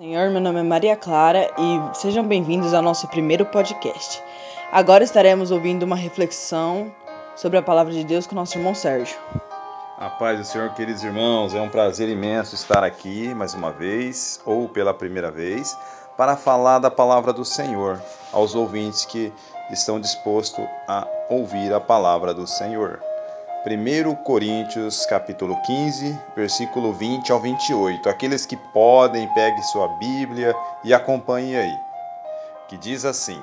Senhor, meu nome é Maria Clara e sejam bem-vindos ao nosso primeiro podcast. Agora estaremos ouvindo uma reflexão sobre a palavra de Deus com nosso irmão Sérgio. A paz do Senhor, queridos irmãos, é um prazer imenso estar aqui mais uma vez, ou pela primeira vez, para falar da palavra do Senhor aos ouvintes que estão dispostos a ouvir a palavra do Senhor. 1 Coríntios capítulo 15, versículo 20 ao 28. Aqueles que podem, pegue sua Bíblia e acompanhe aí. Que diz assim: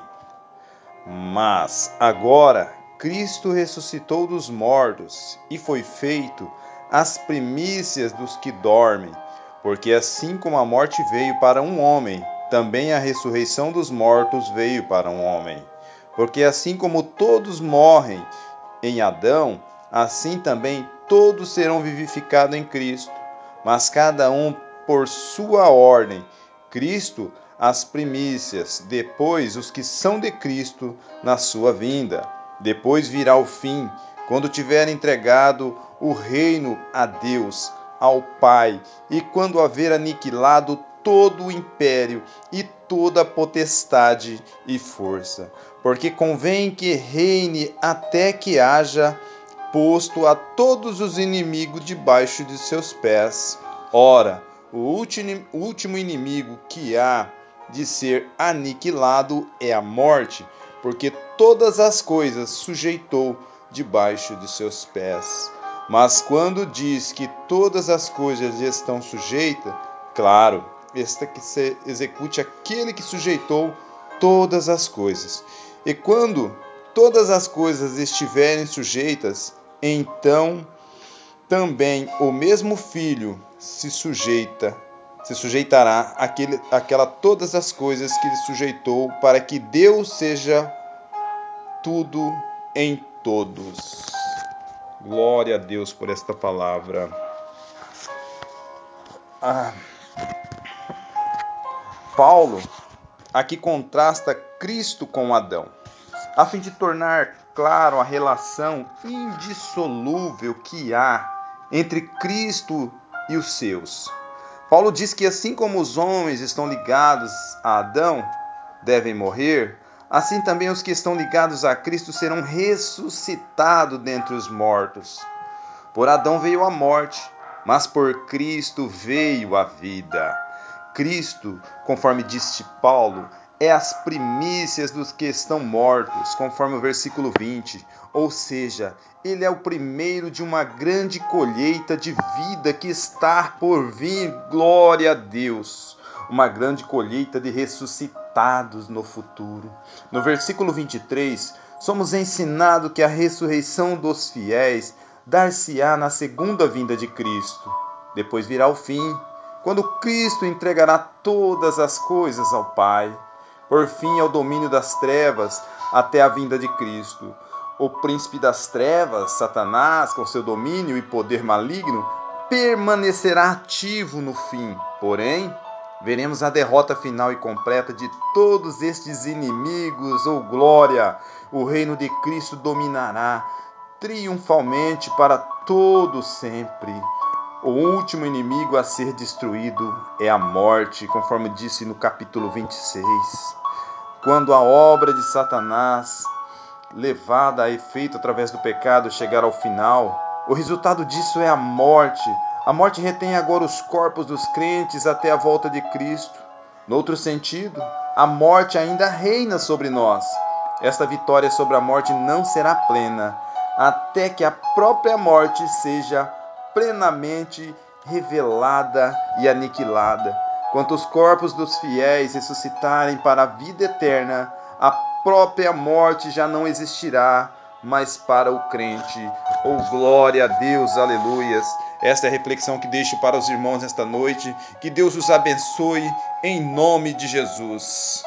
Mas agora Cristo ressuscitou dos mortos e foi feito as primícias dos que dormem, porque assim como a morte veio para um homem, também a ressurreição dos mortos veio para um homem. Porque assim como todos morrem em Adão, assim também todos serão vivificados em Cristo, mas cada um por sua ordem. Cristo as primícias, depois os que são de Cristo na sua vinda. Depois virá o fim, quando tiver entregado o reino a Deus, ao Pai, e quando haver aniquilado todo o império e toda potestade e força. Porque convém que reine até que haja posto a todos os inimigos debaixo de seus pés. Ora, o último inimigo que há de ser aniquilado é a morte, porque todas as coisas sujeitou debaixo de seus pés. Mas quando diz que todas as coisas estão sujeitas, claro, esta que se execute aquele que sujeitou todas as coisas. E quando todas as coisas estiverem sujeitas, então também o mesmo filho se sujeita se sujeitará àquele, àquela todas as coisas que lhe sujeitou, para que Deus seja tudo em todos. Glória a Deus por esta palavra. Ah. Paulo aqui contrasta Cristo com Adão, a fim de tornar claro a relação indissolúvel que há entre Cristo e os seus. Paulo diz que assim como os homens estão ligados a Adão, devem morrer, assim também os que estão ligados a Cristo serão ressuscitados dentre os mortos. Por Adão veio a morte, mas por Cristo veio a vida. Cristo, conforme disse Paulo, é as primícias dos que estão mortos, conforme o versículo 20. Ou seja, ele é o primeiro de uma grande colheita de vida que está por vir. Glória a Deus! Uma grande colheita de ressuscitados no futuro. No versículo 23, somos ensinados que a ressurreição dos fiéis dar-se-á na segunda vinda de Cristo. Depois virá o fim, quando Cristo entregará todas as coisas ao Pai por fim ao domínio das trevas até a vinda de Cristo. O príncipe das trevas, Satanás, com seu domínio e poder maligno, permanecerá ativo no fim. Porém, veremos a derrota final e completa de todos estes inimigos. Oh glória! O reino de Cristo dominará triunfalmente para todo sempre. O último inimigo a ser destruído é a morte, conforme disse no capítulo 26. Quando a obra de Satanás, levada a efeito através do pecado, chegar ao final, o resultado disso é a morte. A morte retém agora os corpos dos crentes até a volta de Cristo. No outro sentido, a morte ainda reina sobre nós. Esta vitória sobre a morte não será plena até que a própria morte seja plenamente revelada e aniquilada. Quanto os corpos dos fiéis ressuscitarem para a vida eterna, a própria morte já não existirá mas para o crente. Oh, glória a Deus, aleluias. Esta é a reflexão que deixo para os irmãos nesta noite. Que Deus os abençoe em nome de Jesus.